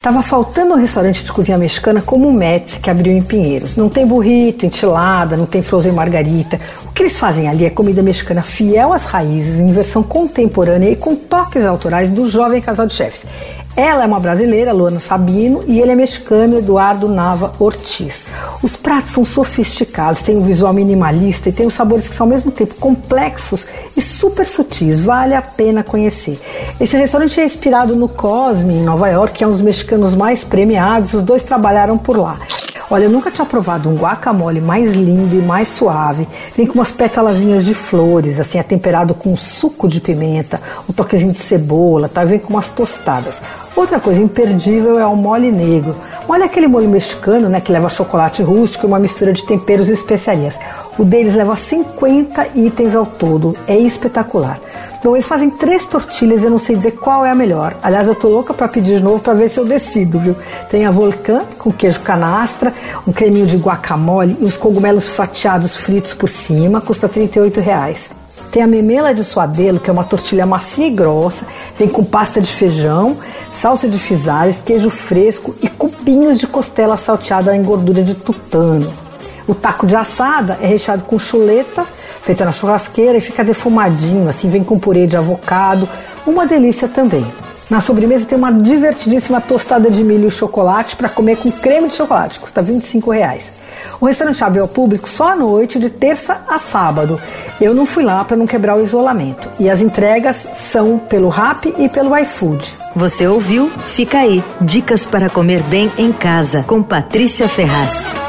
Tava faltando um restaurante de cozinha mexicana como o Metz, que abriu em Pinheiros. Não tem burrito, enchilada, não tem frozen margarita. O que eles fazem ali é comida mexicana fiel às raízes, em versão contemporânea e com toques autorais do jovem casal de chefes. Ela é uma brasileira, Luana Sabino, e ele é mexicano, Eduardo Nava Ortiz. Os pratos são sofisticados, têm um visual minimalista e têm os sabores que são ao mesmo tempo complexos e super sutis. Vale a pena conhecer. Esse restaurante é inspirado no Cosme, em Nova York, que é um dos mexicanos mais premiados. Os dois trabalharam por lá. Olha, eu nunca tinha provado um guacamole mais lindo e mais suave. Vem com umas pétalazinhas de flores, assim, é temperado com suco de pimenta, um toquezinho de cebola, tá? Vem com umas tostadas. Outra coisa imperdível é o mole negro. Olha aquele molho mexicano, né, que leva chocolate rústico e uma mistura de temperos e especiarias. O deles leva 50 itens ao todo. É espetacular. Bom, eles fazem três tortilhas, eu não sei dizer qual é a melhor. Aliás, eu tô louca para pedir de novo para ver se eu decido, viu? Tem a Volcan com queijo canastra, um creminho de guacamole e os cogumelos fatiados fritos por cima, custa 38 reais. Tem a memela de suadelo, que é uma tortilha macia e grossa, vem com pasta de feijão, salsa de fisares, queijo fresco e cubinhos de costela salteada em gordura de tutano. O taco de assada é recheado com chuleta, feita na churrasqueira e fica defumadinho, assim vem com purê de avocado, uma delícia também. Na sobremesa tem uma divertidíssima tostada de milho e chocolate para comer com creme de chocolate, custa 25 reais. O restaurante abre ao público só à noite, de terça a sábado. Eu não fui lá para não quebrar o isolamento. E as entregas são pelo Rap e pelo iFood. Você ouviu? Fica aí. Dicas para comer bem em casa, com Patrícia Ferraz.